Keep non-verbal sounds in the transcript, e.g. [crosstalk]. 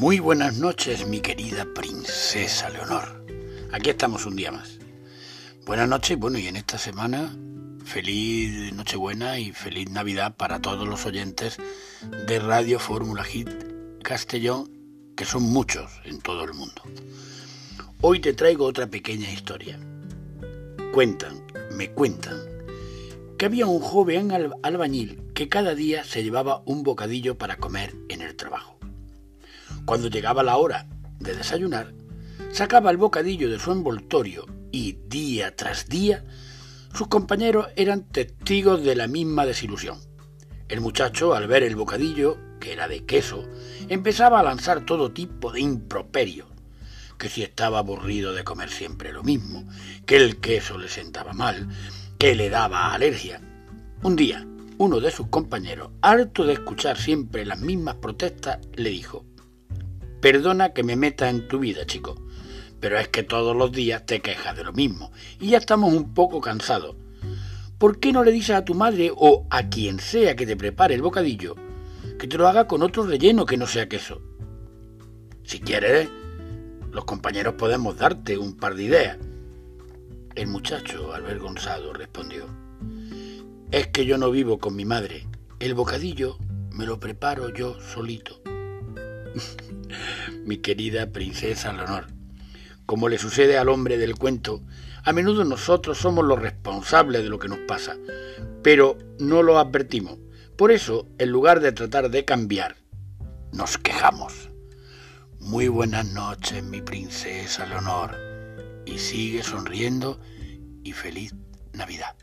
Muy buenas noches, mi querida princesa Leonor. Aquí estamos un día más. Buenas noches, bueno, y en esta semana, feliz Nochebuena y feliz Navidad para todos los oyentes de Radio Fórmula Hit Castellón, que son muchos en todo el mundo. Hoy te traigo otra pequeña historia. Cuentan, me cuentan, que había un joven albañil que cada día se llevaba un bocadillo para comer en el trabajo. Cuando llegaba la hora de desayunar, sacaba el bocadillo de su envoltorio y día tras día sus compañeros eran testigos de la misma desilusión. El muchacho, al ver el bocadillo, que era de queso, empezaba a lanzar todo tipo de improperios, que si estaba aburrido de comer siempre lo mismo, que el queso le sentaba mal, que le daba alergia. Un día, uno de sus compañeros, harto de escuchar siempre las mismas protestas, le dijo, Perdona que me meta en tu vida, chico, pero es que todos los días te quejas de lo mismo y ya estamos un poco cansados. ¿Por qué no le dices a tu madre o a quien sea que te prepare el bocadillo que te lo haga con otro relleno que no sea queso? Si quieres, los compañeros podemos darte un par de ideas. El muchacho, avergonzado, respondió, Es que yo no vivo con mi madre. El bocadillo me lo preparo yo solito. [laughs] mi querida princesa Leonor. Como le sucede al hombre del cuento, a menudo nosotros somos los responsables de lo que nos pasa, pero no lo advertimos. Por eso, en lugar de tratar de cambiar, nos quejamos. Muy buenas noches, mi princesa Leonor, y sigue sonriendo y feliz Navidad.